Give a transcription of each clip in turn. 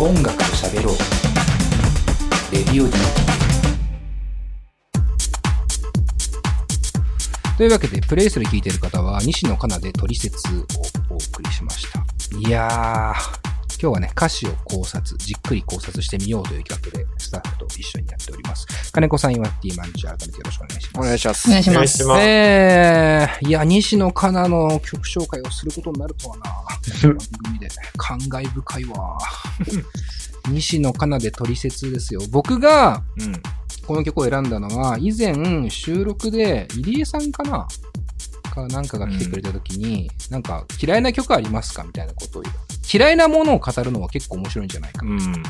音楽と喋ろう。レディオ D というわけで、プレイスで聴いている方は、西野カナでトリセツをお送りしました。いやー、今日はね、歌詞を考察、じっくり考察してみようという企画で、スタッフと一緒にやっております。金子さん、岩ティマンジャー、改めてよろしくお願いします。お願いします。お願いします。えー、いや、西野カナの曲紹介をすることになるとはな。番組で。感慨深いわ。西野カナで取説ですよ。僕がうん。この曲を選んだのは、以前収録で入江さんかな？かなんかが来てくれた時に、なんか嫌いな曲ありますか？みたいなことを言う。嫌いなものを語るのは結構面白いんじゃないか。うん。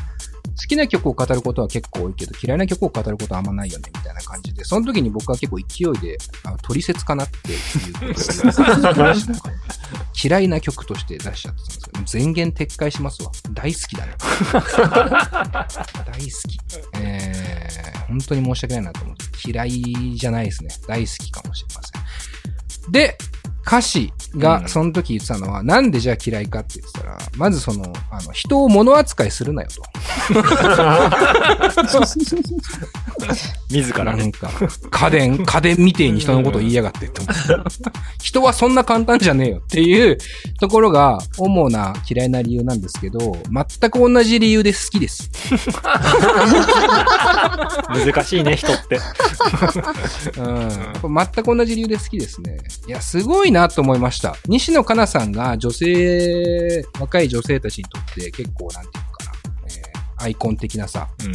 好きな曲を語ることは結構多いけど、嫌いな曲を語ることはあんまないよね、みたいな感じで、その時に僕は結構勢いで、あの、取説かなっていう嫌いな曲として出しちゃってたんですけど、全言撤回しますわ。大好きだね。大好き。えー、本当に申し訳ないなと思って。嫌いじゃないですね。大好きかもしれません。で、歌詞がうんその時言ってたのは、なんでじゃあ嫌いかって言ってたら、まずその、あの、人を物扱いするなよと。自らね。なんか、家電、家電みてえに人のことを言いやがってって思って 人はそんな簡単じゃねえよっていうところが主な嫌いな理由なんですけど、全く同じ理由で好きです。難しいね、人って。うん。全く同じ理由で好きですね。いや、すごいなと思いました。西野カナさんが女性、若い女性たちにとって結構なんていうのかな、えーアイコン的なさ、うん。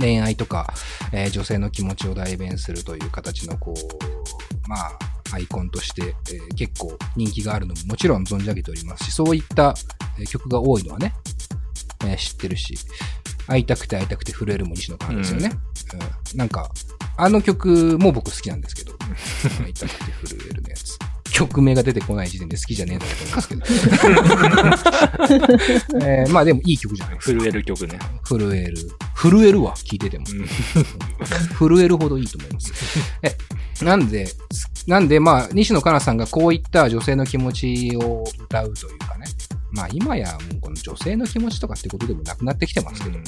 恋愛とか、えー女性の気持ちを代弁するという形のこう、まあ、アイコンとして、えー結構人気があるのももちろん存じ上げておりますし、そういった、えー曲が多いのはね、えー知ってるし、会いたくて会いたくて震えるも西野カナですよね。うんなんか、あの曲も僕好きなんですけど、会いたくて震えるのやつ。曲名が出てこない時点で好きじゃねえんだと思いますけど。えーまあでもいい曲じゃないですか。震える曲ね。震える。震えるわ、聞いてても。震えるほどいいと思います。え、なんで、なんで、まあ、西野カナさんがこういった女性の気持ちを歌うというかね。まあ、今やもうこの女性の気持ちとかってことでもなくなってきてますけど、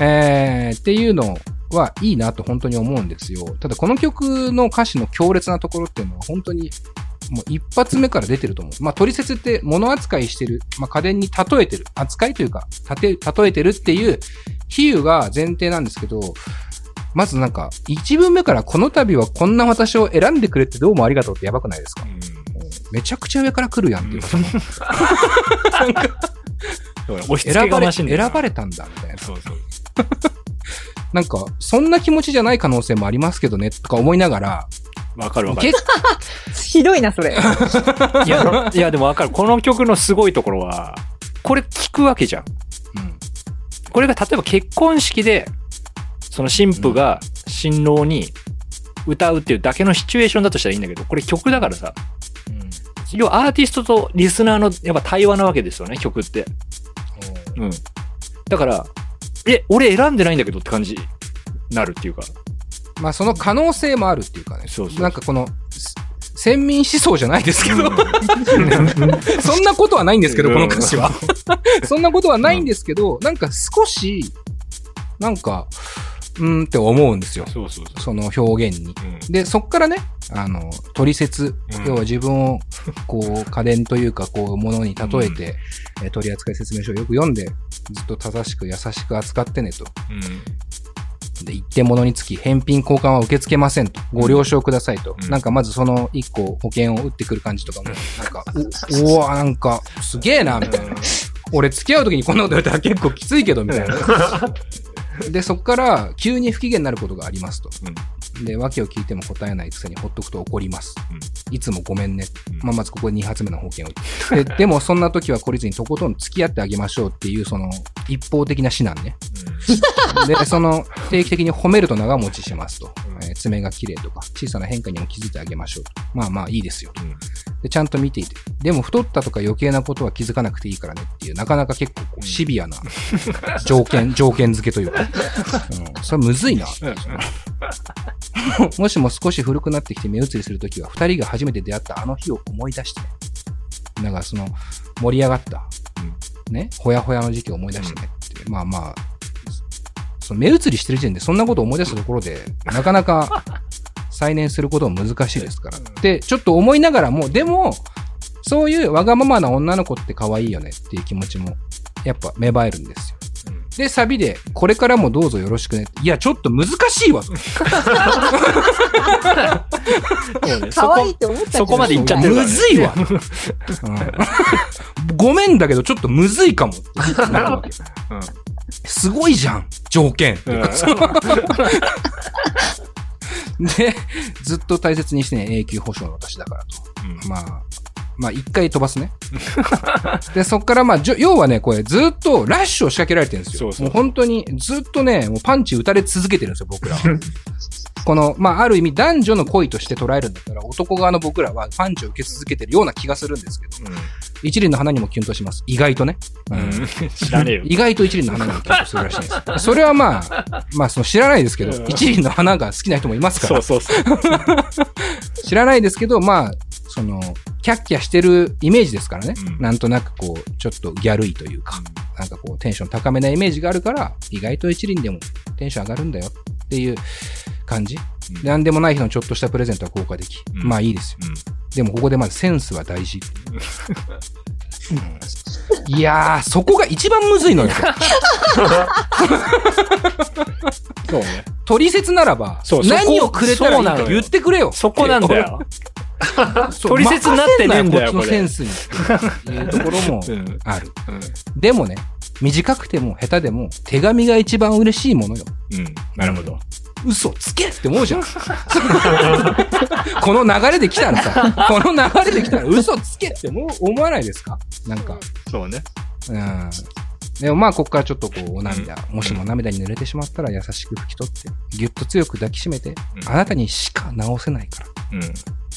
えー、っていうのはいいなと本当に思うんですよ。ただこの曲の歌詞の強烈なところっていうのは本当にもう一発目から出てると思う。まあ、取説って物扱いしてる、まあ、家電に例えてる、扱いというか、たて例えてるっていう比喩が前提なんですけど、まずなんか、一文目からこの度はこんな私を選んでくれてどうもありがとうってやばくないですか？めちゃくちゃ上から来るやんっていうか。押し付選ばれ、選ばれたんだ、みたいな。そうそう。なんか、そんな気持ちじゃない可能性もありますけどね、とか思いながら、わかるわかる。結 ひどいな、それ。いや、いやでもわかる。この曲のすごいところは、これ聞くわけじゃん。うんこれが例えば結婚式で、その新婦が新郎に歌うっていうだけのシチュエーションだとしたらいいんだけど、これ曲だからさ、要はアーティストとリスナーのやっぱ対話なわけですよね、曲って。うん。だから、え、俺選んでないんだけどって感じになるっていうか。まあその可能性もあるっていうかね。そうそうなんかこの、す先民思想じゃないですけど、そんなことはないんですけど、うんこの歌詞は。そんなことはないんですけど、なんか少し、なんか、うーんって思うんですよ。そうそうそその表現に。う。で、そっからね、あの、取説、うん要は自分を、こう、家電というか、こう、ものに例えて、えー取扱説明書をよく読んで、ずっと正しく優しく扱ってねと。うん。で、一点物につき返品交換は受け付けませんと。ご了承くださいと。うんなんかまずその一個保険を打ってくる感じとかも、なんか、お、おわ、なんか、すげえな、みたいな。俺付き合う時にこんなこと言われたら結構きついけど、みたいな。で、そっから急に不機嫌になることがありますと。で、訳を聞いても答えないくせにほっとくと怒ります。いつもごめんね。まあ、まずここで2発目の保険を。で、でもそんな時は懲りずにとことん付き合ってあげましょうっていう、その、一方的な指南ね。で、その、定期的に褒めると長持ちしますと。えー爪が綺麗とか、小さな変化にも気づいてあげましょうと。まあまあいいですよと。で、ちゃんと見ていて。でも太ったとか余計なことは気づかなくていいからねっていう、なかなか結構こうシビアな条件、条件付けというか。うん、それむずいな。もしも少し古くなってきて目移りするときは、二人が初めて出会ったあの日を思い出してね。だからその、盛り上がった、ね、ほやほやの時期を思い出してねっていう。まあまあ、その目移りしてる時点でそんなことを思い出したところで、なかなか 再燃することも難しいですから。で、ちょっと思いながらも、でも、そういうわがままな女の子って可愛いよねっていう気持ちも、やっぱ芽生えるんですよ。で、サビで、これからもどうぞよろしくね。いや、ちょっと難しいわ。そうねそこ可愛いって思ったけどそこまで言っちゃってるからねむずいわ。うんごめんだけど、ちょっとむずいかも。なるわけうんすごいじゃん、条件。うんで、ずっと大切にしてね、永久保証の私だからと。まあ、まあ一回飛ばすね。で、そっからまあ、要はね、これずっとラッシュを仕掛けられてるんですよ。そうそうもう本当にずっとね、もうパンチ打たれ続けてるんですよ、僕らは。この、まあ、ある意味男女の恋として捉えるんだったら、男側の僕らはパンチを受け続けてるような気がするんですけど、一輪の花にもキュンとします。意外とね。うんうん知らねえよ。意外と一輪の花にもキュンとするらしいんです。それはまあ、まあ、その知らないですけど、うん一輪の花が好きな人もいますからそう、そうそう。知らないですけど、まあ、その、キャッキャしてるイメージですからね。うんなんとなくこう、ちょっとギャルいというか、なんかこう、テンション高めなイメージがあるから、意外と一輪でもテンション上がるんだよっていう感じ。うんなんでもない日のちょっとしたプレゼントは効果的。うんまあいいですよ。でもここでまずセンスは大事。うんいやー、そこが一番むずいのよ。そうね。取説ならば何をくれたらいいか言ってくれよ。そこなんだよ。そう。取説になってねえんだよこっちのセンスにっていうところもうんある。うん。でもね、短くても下手でも手紙が一番嬉しいものよ。うん。なるほど。嘘つけって思うじゃん。この流れで来たらさ、この流れで来たら嘘つけって思う思わないですか？なんか。そうね。うん。でもまあ、ここからちょっとこう、お涙、もしも涙に濡れてしまったら優しく拭き取って、ぎゅっと強く抱きしめて、うんあなたにしか直せないから。うん。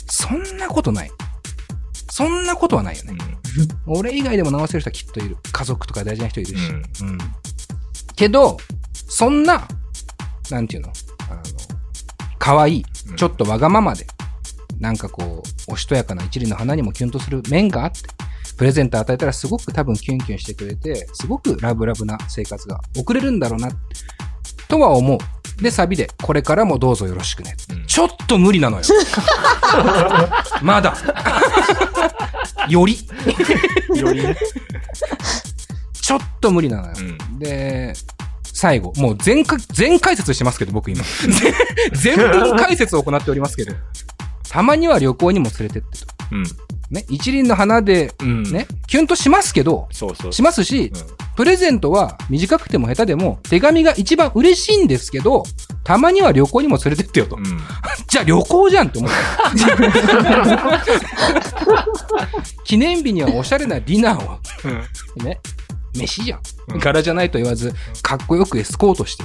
そんなことない。そんなことはないよね。俺以外でも直せる人はきっといる。家族とか大事な人いるし。うんうん。けど、そんな、なんていうの？あの、可愛いうん、ちょっとわがままで、なんかこう、おしとやかな一輪の花にもキュンとする面があって、プレゼント与えたらすごく多分キュンキュンしてくれて、すごくラブラブな生活が送れるんだろうな、とは思う。で、サビで、これからもどうぞよろしくね。うんちょっと無理なのよ。まだ。より。よりね。ちょっと無理なのよ。うん。で、最後、もう全か、全解説してますけど、僕今。全部解説を行っておりますけど。たまには旅行にも連れてってと。うん。ね、一輪の花で、うん。ね、キュンとしますけど、そうそう。しますし、うんプレゼントは短くても下手でも、手紙が一番嬉しいんですけど、たまには旅行にも連れてってよと。うん。じゃあ旅行じゃんって思った。記念日にはおしゃれなディナーを、ね、飯じゃん。うん柄じゃないと言わず、かっこよくエスコートして、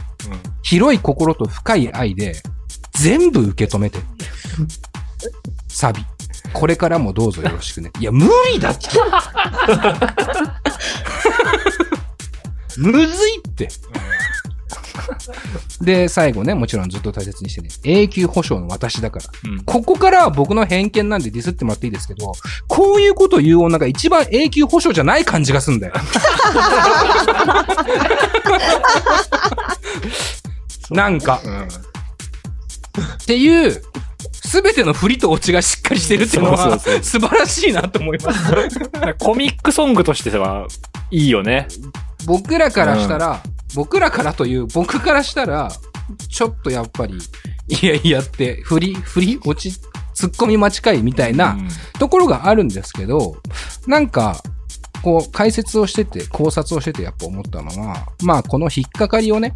広い心と深い愛で、全部受け止めて。サビ。これからもどうぞよろしくね。いや、無理だって。むずいって。で、最後ね、もちろんずっと大切にしてね、永久保証の私だから。うん。ここからは僕の偏見なんでディスってもらっていいですけど、こういうことを言う女が一番永久保証じゃない感じがすんだよ。なんか、うん。っていう、すべての振りとオチがしっかりしてるっていうのは素晴らしいなと思います。コミックソングとしてはいいよね。僕らからしたら、僕らからという、僕からしたら、ちょっとやっぱり、いやいやって、振り、振り、落ち、突っ込み間違いみたいな、うんところがあるんですけど、なんか、こう、解説をしてて、考察をしててやっぱ思ったのは、まあ、この引っかかりをね、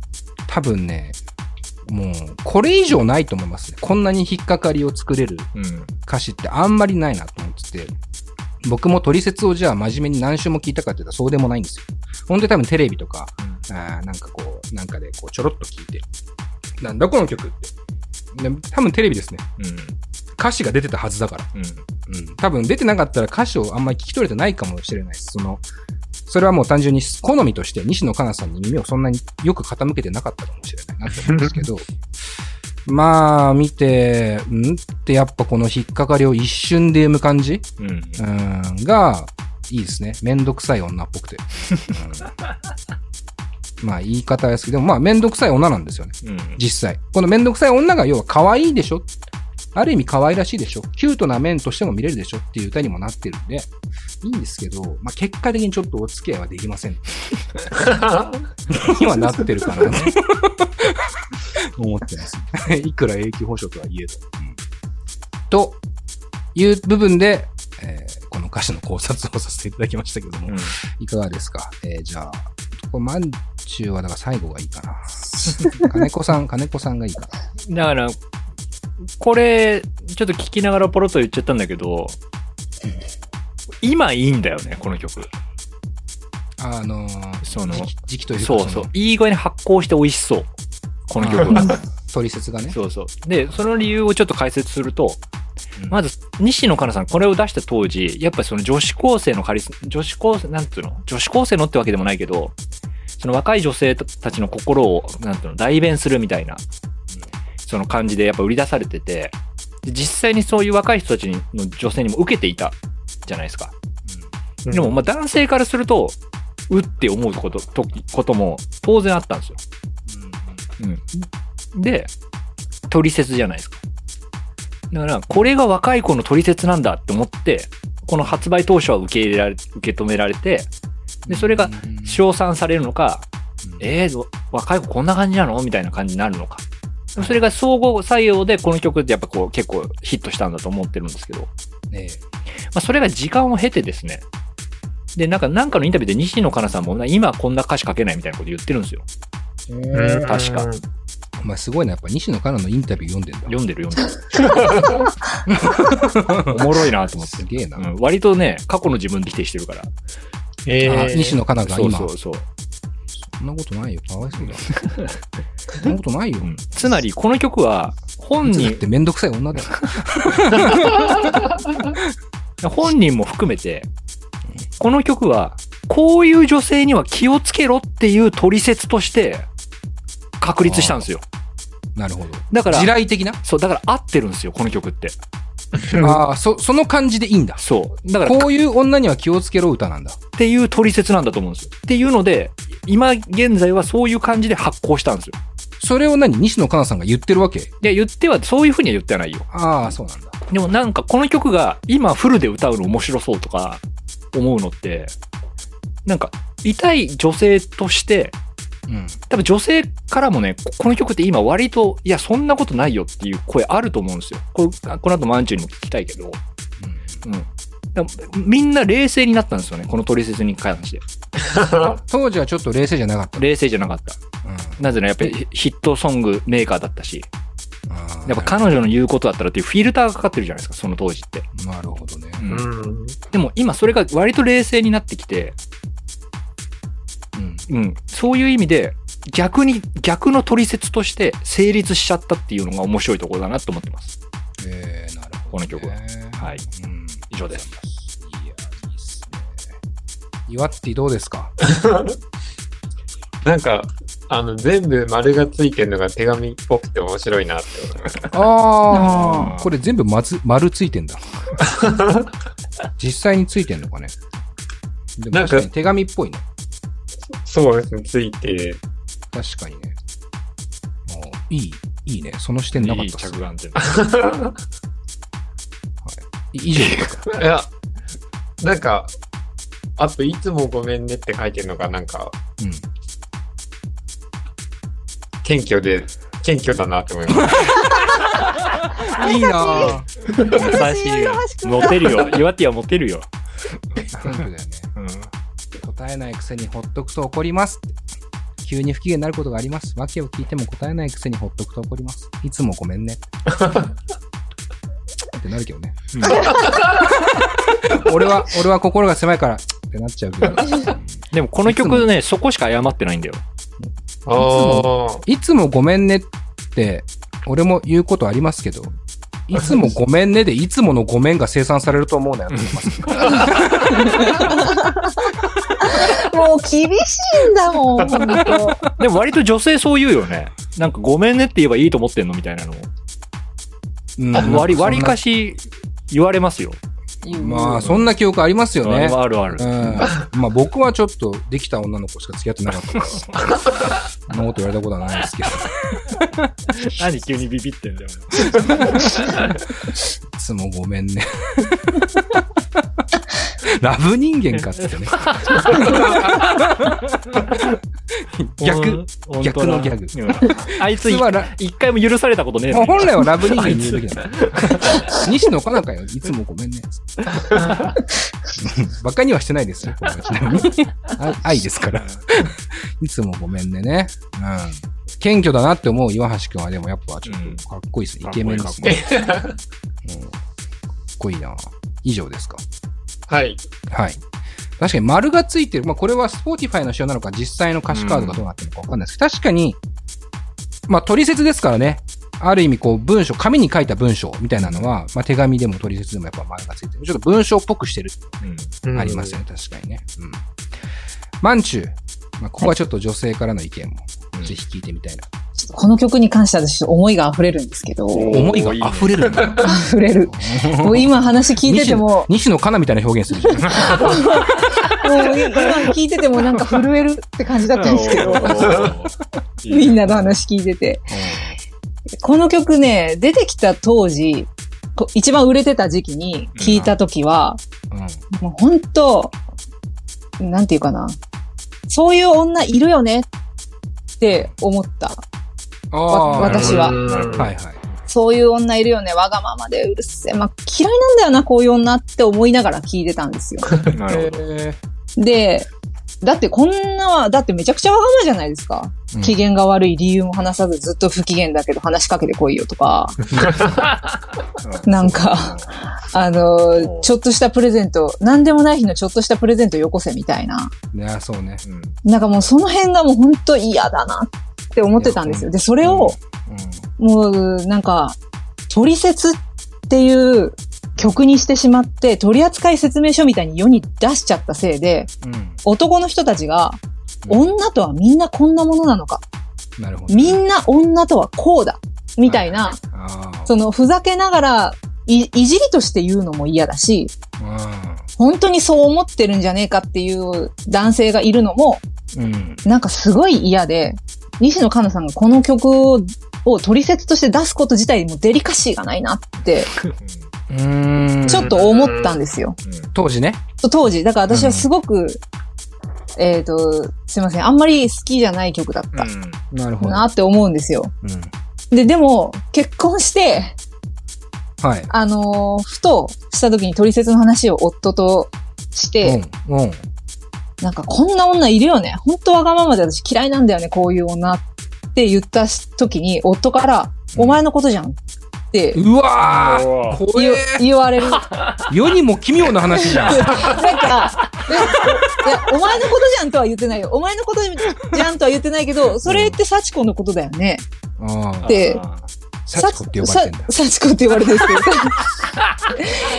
多分ね、もう、これ以上ないと思いますね。こんなに引っかかりを作れるうん。歌詞ってあんまりないなと思ってて、僕も取説をじゃあ真面目に何週も聞いたかって言ったらそうでもないんですよ。本当に多分テレビとか、あーなんかこう、なんかでこうちょろっと聞いて、なんだこの曲って。で多分テレビですね。うん。歌詞が出てたはずだから。うん。うん。多分出てなかったら歌詞をあんまり聞き取れてないかもしれないです。その、それはもう単純に好みとして西野カナさんに耳をそんなによく傾けてなかったかもしれないなと思うんですけど、まあ、見て、んってやっぱこの引っかかりを一瞬で読む感じ？うん。うん、が、いいですね。めんどくさい女っぽくて。まあ言い方ですけど、まあめんどくさい女なんですよね。うん。実際。このめんどくさい女が要は可愛いでしょ？ある意味可愛らしいでしょ？キュートな面としても見れるでしょ？っていう歌にもなってるんで、いいんですけど、まあ結果的にちょっとお付き合いはできません。にはなってるかなね。思ってます。いくら永久保証とはいえど。という部分で、えーこの歌詞の考察をさせていただきましたけども、うんいかがですか？えーじゃあ、これ、まんちゅうはだから最後がいいかな。金子さん、金子さんがいいかな。だから、これ、ちょっと聞きながらポロッと言っちゃったんだけど、今いいんだよね、この曲。あのー、その時期というか、そうそう。いい具合に発酵して美味しそう。この曲が。取説がね。そうそう。で、その理由をちょっと解説すると、うんまず、西野カナさん、これを出した当時、やっぱりその女子高生のカリス、女子高生、なんていうの？女子高生のってわけでもないけど、その若い女性たちの心を、なんていうの、代弁するみたいな、その感じでやっぱ売り出されてて、で実際にそういう若い人たちの女性にも受けていたじゃないですか。でも、まあ男性からすると、うって思うこと、とことも当然あったんですよ。うん。で、取説じゃないですか。だから、これが若い子の取説なんだって思って、この発売当初は受け入れられ、受け止められて、で、それがうん称賛されるのか、うんえー、若い子こんな感じなの？みたいな感じになるのか。それが総合作用でこの曲ってやっぱこう結構ヒットしたんだと思ってるんですけど、ねまあ、それが時間を経てですね、で、なんか、なんかのインタビューで西野カナさんも、今こんな歌詞書けないみたいなこと言ってるんですよ。うん確か。お前すごいな、やっぱ西野カナのインタビュー読んでんだ。読んでる読んでる。おもろいなと思ってす。げえな。うん、割とね、過去の自分で否定してるから。えあー、西野カナがそう今、そうそう。そんなことないよ。かわいそうだ。そんなことないよ。うんつまり、この曲は、本人だっ、てめんどくさい女だよ。本人も含めて、この曲は、こういう女性には気をつけろっていう取説として、確立したんですよ。なるほど。だから地、雷的な？そう、だから合ってるんですよ、この曲って。ああ、そ、その感じでいいんだ。そう。だから、こういう女には気をつけろ歌なんだ。っていう取説なんだと思うんですよ。っていうので、今現在はそういう感じで発行したんですよ。それを何？西野カナさんが言ってるわけ？いや、言っては、そういうふうには言ってはないよ。ああ、そうなんだ。でもなんかこの曲が今フルで歌うの面白そうとか思うのって、なんか痛い女性として、うん。多分女性からもね、ここの曲って今割と、いや、そんなことないよっていう声あると思うんですよ。これこの後マンチュにも聞きたいけど、うん。でもみんな冷静になったんですよね、この取説に関して。当時はちょっと冷静じゃなかった。冷静じゃなかった。うん。なぜならやっぱりヒットソングメーカーだったし、やっぱ彼女の言うことだったらっていうフィルターがかかってるじゃないですか、その当時って。なるほどね。うんうん。でも今それが割と冷静になってきて、うん。うん、そういう意味で逆に逆の取説として成立しちゃったっていうのが面白いところだなと思ってます。えー、なるほど、ね。この曲ははい。うん。以上です。いや、いいっすね。岩ってどうですか？なんか、あの、全部丸がついてるのが手紙っぽくて面白いなって思いました。ああーこれ全部丸丸ついてんだ。実際についてんのかね。でもなんか確かに手紙っぽいね。そうですね、ついて、確かにね。あーいい、いいね。その視点なかいいったっす着眼点。い以上ですか。いや、なんか、あと、いつもごめんねって書いてるのが、なんか、うん。謙虚で、謙虚だなって思いました。いいなぁ。優しいよ。モテるよ。岩手はモテるよ。謙虚だよね。うん。答えないくせにほっとくと怒りますって。急に不機嫌になることがあります。訳を聞いても答えないくせにほっとくと怒ります。いつもごめんね。ってなるけどね。俺は、俺は心が狭いから、ってなっちゃうけど。でもこの曲ね、そこしか謝ってないんだよ。ああ。いつもごめんねって、俺も言うことありますけど、いつもごめんねで、いつものごめんが生産されると思うなよと思います。もう厳しいんだもん。でも割と女性そう言うよね。なんかごめんねって言えばいいと思ってんのみたいなのを。うん割り、割りかし。し言われますよ。まあ、そんな記憶ありますよね。あるある。うん。まあ僕はちょっとできた女の子しか付き合ってなかったから。そんなこと言われたことはないですけど。何急にビビってんだよ。いつもごめんね。ラブ人間かっつってね。逆。逆のギャグあいつはラ一回も許されたことねえ本来はラブ人間に言うべきなの。西野かなかよ。いつもごめんね。バカにはしてないですよ。愛ですから。いつもごめんねね。うん。謙虚だなって思う岩橋くんはでもやっぱちょっとかっこいいですね。イケメンですね。うん。かっこいいな以上ですか。はい。はい。確かに丸がついてる。まあ、これは Spotify の仕様なのか、実際の歌詞カードがどうなってるのかわかんないですけど、確かに、まあ、取説ですからね。ある意味、こう、文章、紙に書いた文章みたいなのは、まあ、手紙でも取説でもやっぱ丸がついてる。ちょっと文章っぽくしてる。うんありますよね、確かにね。うん。マンチュー。まあ、ここはちょっと女性からの意見も、ぜひ聞いてみたいな。ちょっとこの曲に関しては私思いが溢れるんですけど、お思いが溢れるんだ。溢れる。もう今話聞いてても、西野カナみたいな表現するじゃん。もう今聞いててもなんか震えるって感じだったんですけど、みんなの話聞いてて。この曲ね、出てきた当時、こ一番売れてた時期に聞いた時は、うん。もう本当なんていうかな。そういう女いるよねって思った。私はうんはいはい。そういう女いるよね。わがままでうるせえ。まあ、嫌いなんだよな、こういう女って思いながら聞いてたんですよ。なるほど。えで、だってこんな、だってめちゃくちゃわがままじゃないですか。ー機嫌が悪い理由も話さずずっと不機嫌だけど話しかけてこいよとか、なんか、あの、ちょっとしたプレゼント、なんでもない日のちょっとしたプレゼントよこせみたいな。いや、そうね。なんかもうその辺がもう本当嫌だなって思ってたんですよ。で、それを、もうなんか、取説っていう曲にしてしまって、取扱説明書みたいに世に出しちゃったせいで、うん。うん。男の人たちが、うん女とはみんなこんなものなのか。なるほど。みんな女とはこうだ。みたいな。そのふざけながらい、いじりとして言うのも嫌だし、う本当にそう思ってるんじゃねえかっていう男性がいるのも、ん。うん。なんかすごい嫌で、西野カナさんがこの曲をを取説として出すこと自体もデリカシーがないなって。ちょっと思ったんですよ。当時ね。当時。だから私はすごく、えっ、と、すいません。あんまり好きじゃない曲だったなるほど。なって思うんですよ。うん。で、でも、結婚して、はい。あのーふとした時に取説の話を夫として、うん。うん。なんかこんな女いるよね。本当わがままで私嫌いなんだよね、こういう女って言った時に、夫から、お前のことじゃんってうわー怖言うえ言われる。世にも奇妙な話じゃん。なんか、えいや、お前のことじゃんとは言ってないよ。お前のことじゃんとは言ってないけど、それって幸子のことだよね。ああ。で幸子って呼ばれてんだ。さ幸子って呼ばれてるんですけど。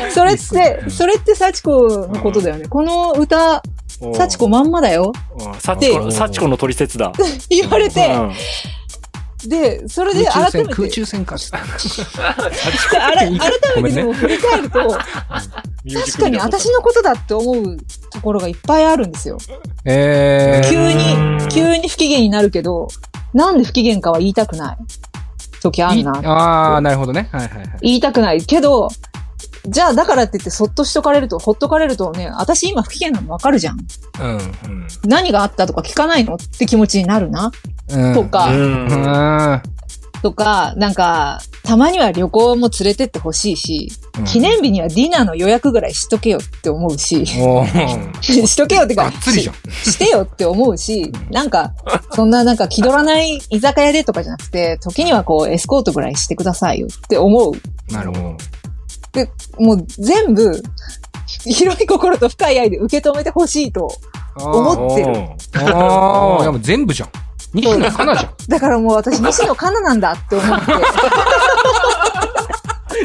それって、それって幸子のことだよね。この歌、幸子まんまだよ。幸子、幸子の取説だ。言われて、うんで、それで改めて、空中戦か。改めてでも振り返ると、確かに私のことだって思うところがいっぱいあるんですよ。えー。急に、急に不機嫌になるけど、なんで不機嫌かは言いたくない時あいるな。ああ、なるほどね。はいはいはい。言いたくないけど、じゃあだからって言ってそっとしとかれると、ほっとかれるとね、私今不機嫌なのわかるじゃん。うん。何があったとか聞かないのって気持ちになるな。うん。とか、うん。うん。とか、なんか、たまには旅行も連れてってほしいし、記念日にはディナーの予約ぐらいしとけよって思うし、おー しとけよってかがっ、つりじゃん。ししてよって思うし、なんか、そんななんか気取らない居酒屋でとかじゃなくて、時にはこうエスコートぐらいしてくださいよって思う。なるほど。で、もう全部、広い心と深い愛で受け止めてほしいと思ってる。ああ、いやもう全部じゃん。西野カナじゃん。だからもう私 西野カナなんだって思って、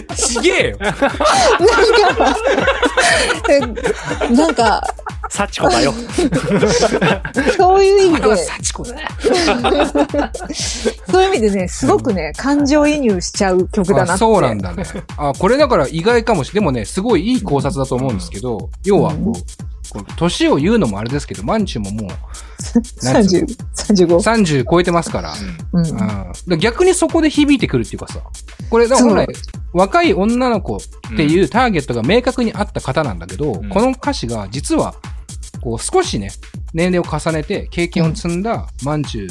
ちげえよ。なんか、なんか、幸子だよ。そういう意味で、幸子だね。そういう意味でね、すごくね、感情移入しちゃう曲だなって。あそうなんだね。あ、これだから意外かもしれでもね、すごいいい考察だと思うんですけど、要はこう、年を言うのもあれですけど、マンチュももう なんつうの？30、35。30超えてますから。うんうん、だから逆にそこで響いてくるっていうかさ、これ、だから本来、若い女の子っていうターゲットが明確にあった方なんだけど、んこの歌詞が実は、こう少しね、年齢を重ねて経験を積んだマンチュ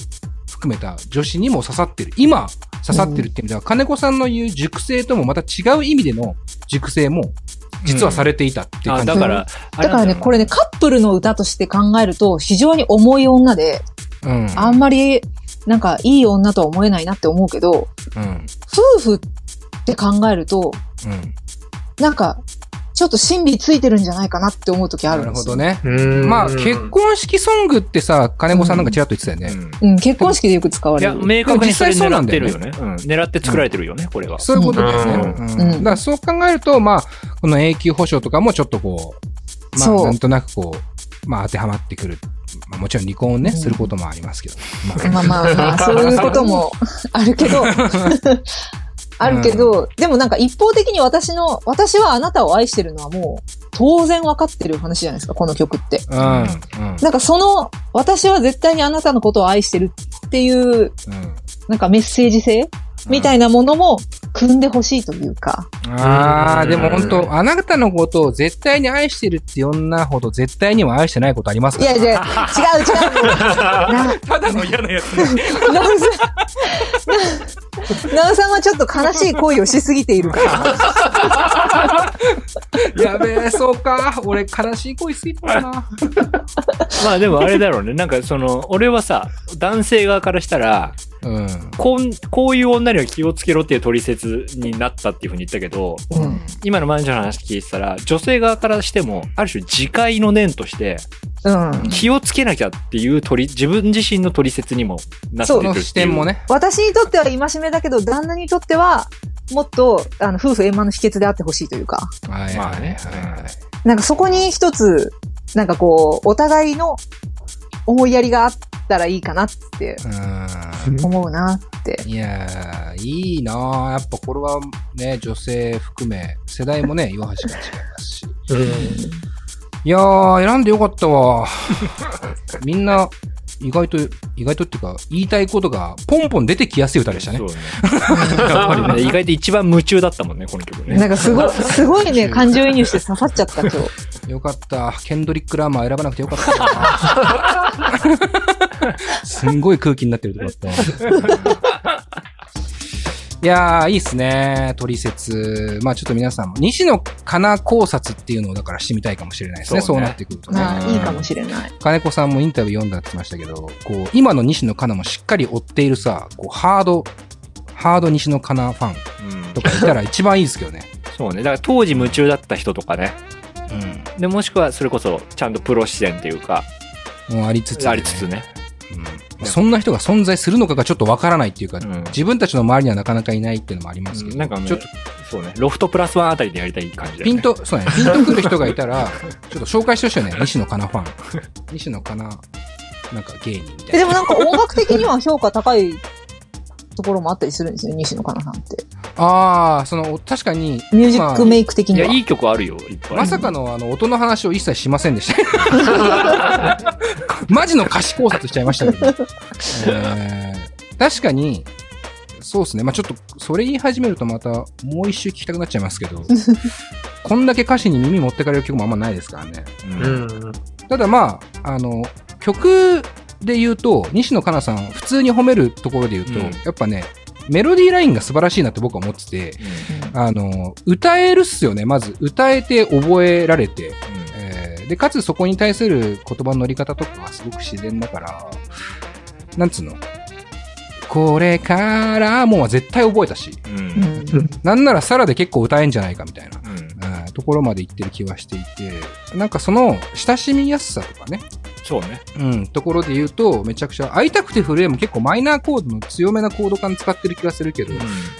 含めた女子にも刺さってる。今、刺さってるって意味では、金子さんの言う熟成ともまた違う意味での熟成も、実はされていたっていうあ感じ。だから、だからね、これね、カップルの歌として考えると、非常に重い女で、うん。あんまり、なんか、いい女とは思えないなって思うけど、うん。夫婦って考えると、うん。なんか、ちょっと心理ついてるんじゃないかなって思う時あなるんですよ。るほどね。うんまあ、結婚式ソングってさ、金子さんなんかちらっと言ってたよね。うんうん、結婚式でよく使わいや、れる。明確にそうな狙んだよねってるよね。うん。狙って作られてるよね、これは。そういうことだよね。うんうんうんだからそう考えると、まあ、この永久保障とかもちょっとこう、まあ、なんとなくこう、まあ当てはまってくる。まあもちろん離婚をね、うんすることもありますけど。まあ、まあまあまあ、そういうこともあるけど、あるけど、でもなんか一方的に私の、私はあなたを愛してるのはもう当然分かってる話じゃないですか、この曲って。うん。うん。なんかその、私は絶対にあなたのことを愛してるっていう、うん。なんかメッセージ性？みたいなものも組んでほしいというか。ああ、でも本当あなたのことを絶対に愛してるって女ほど絶対には愛してないことありますか？いやいや、違う違う。なただの嫌なやつ。な おさん、なおさんはちょっと悲しい恋をしすぎているから。やべえ、そうか。俺悲しい恋すぎたかな。まあでもあれだろうね。なんかその、俺はさ、男性側からしたら、うん。こん、こういう女には気をつけろっていう取説になったっていうふうに言ったけど、うん。今のマンジャの話聞いてたら、女性側からしても、ある種自戒の念として、うん。気をつけなきゃっていう取り、自分自身の取説にもなってそうるっていう。視点も。ね。私にとっては戒めだけど、旦那にとっては、もっと、あの、夫婦円満の秘訣であってほしいというか、はいまあねなんかそこに一つ、なんかこう、お互いの思いやりがあったらいいかなってうん。思うなって。いやー、いいなーやっぱこれはね、女性含め、世代もね、岩橋が違いますし。いやー、選んでよかったわ。みんな、意外と、意外とっていうか、言いたいことが、ポンポン出てきやすい歌でしたねそ。うね。やっぱりね、意外と一番夢中だったもんね、この曲ね。なんかすごい、すごいね、感情移入して刺さっちゃった今日。よかった。ケンドリック・ラーマー選ばなくてよかった。すんごい空気になってるとこだった。いやー、いいっすね。取説。まあちょっと皆さんも、西野カナ考察っていうのをだからしてみたいかもしれないですね。そうなってくるとね。まあ、いいかもしれない。金子さんもインタビュー読んだって言ってましたけど、こう、今の西野カナもしっかり追っているさ、こう、ハード、ハード西野カナファンうんとかいたら一番いいですけどね。そうね。だから当時夢中だった人とかね。うん。で、もしくはそれこそ、ちゃんとプロ視点っていうか、もうありつつ、ね。ありつつね。うんそんな人が存在するのかがちょっとわからないっていうか、うん自分たちの周りにはなかなかいないっていうのもありますけど、なんかねちょっとそうね。ロフトプラスワンあたりでやりたい感じだよね。ピンと、そうね、ピンとくる人がいたら、ちょっと紹介してほしいよね。西野カナファン。西野カナ、なんか芸人みたいな。えでもなんか音楽的には評価高いところもあったりするんですよ、西野カナさんって。ああ、その、確かに、ミュージックメイク的いや、には。いい曲あるよ、いっぱい。まさかのあの音の話を一切しませんでした。マジの歌詞考察しちゃいましたけど、えー確かに、そうですね。まあちょっと、それ言い始めるとまた、もう一周聞きたくなっちゃいますけど、こんだけ歌詞に耳持ってかれる曲もあんまないですからね。うんうん。ただまあ、あの、曲で言うと、西野カナさん、普通に褒めるところで言うと、うん。やっぱね、メロディーラインが素晴らしいなって僕は思ってて、あの、歌えるっすよね、まず。歌えて覚えられて、えーで、かつそこに対する言葉の乗り方とかがすごく自然だから、なんつうの？これからもうは絶対覚えたし、うん。なんならさらで結構歌えんじゃないかみたいな、うん。うんところまで行ってる気はしていて、なんかその親しみやすさとかね、そうね。うん、ところで言うと、めちゃくちゃ、会いたくて震えも結構マイナーコードの強めなコード感使ってる気がするけど、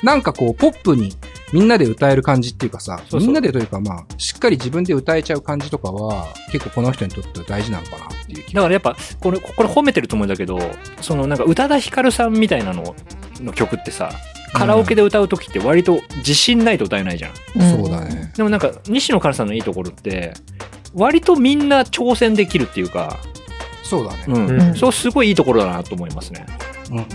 なんかこう、ポップにみんなで歌える感じっていうかさ、そうそうみんなでというかまあ、しっかり自分で歌えちゃう感じとかは、結構この人にとっては大事なのかなっていう気が。だからやっぱ、これ、これ褒めてるつもりだけど、そのなんか宇多田ヒカルさんみたいなのの曲ってさ、カラオケで歌うときって割と自信ないと歌えないじゃん。そうだ。ね。でもなんか、西野カナさんのいいところって、割とみんな挑戦できるっていうか、そうだね。うん。うんそうすごいいいところだなと思いますね。うんうん。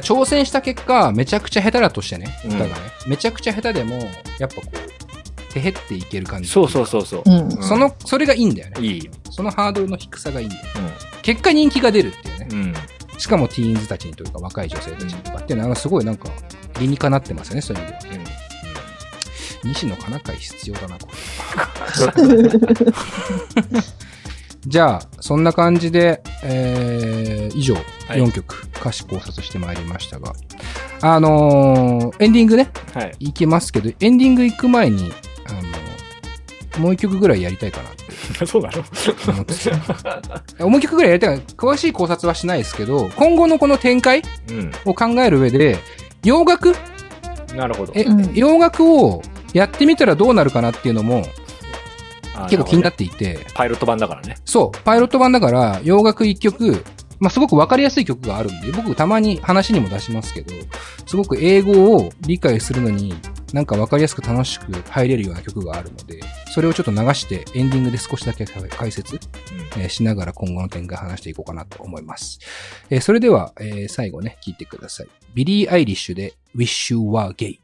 挑戦した結果、めちゃくちゃ下手だとしてね、うん歌がね、めちゃくちゃ下手でも、やっぱこう、てへっていける感じ。そうそうそうそう。うん。うんその、それがいいんだよね。いい。そのハードルの低さがいいんだよ。結果人気が出るっていうね。うん。うん。しかもティーンズたちにというか若い女性たちにとかっていうのはすごいなんか理にかなってますよね、そういう意味では。西野カナ会必要だな、これ。じゃあ、そんな感じで、えー、以上、はい。4曲歌詞考察してまいりましたが、あのーエンディングね、はい。いけますけど、エンディング行く前に、あのもう一曲ぐらいやりたいかな。っ てそうなの？思っててもう一曲ぐらいやりたいかな。詳しい考察はしないですけど、今後のこの展開うん。を考える上で、洋楽？なるほど。え、うん。洋楽をやってみたらどうなるかなっていうのもあ結構気になるっていて、ねパイロット版だからね。そう、パイロット版だから洋楽一曲、まあ、すごくわかりやすい曲があるんで、僕たまに話にも出しますけど、すごく英語を理解するのになんかわかりやすく楽しく入れるような曲があるので、それをちょっと流してエンディングで少しだけ解説、えーしながら今後の展開話していこうかなと思います。えーそれでは、えー最後ね、聞いてください。ビリー・アイリッシュで Wish You Were Gay。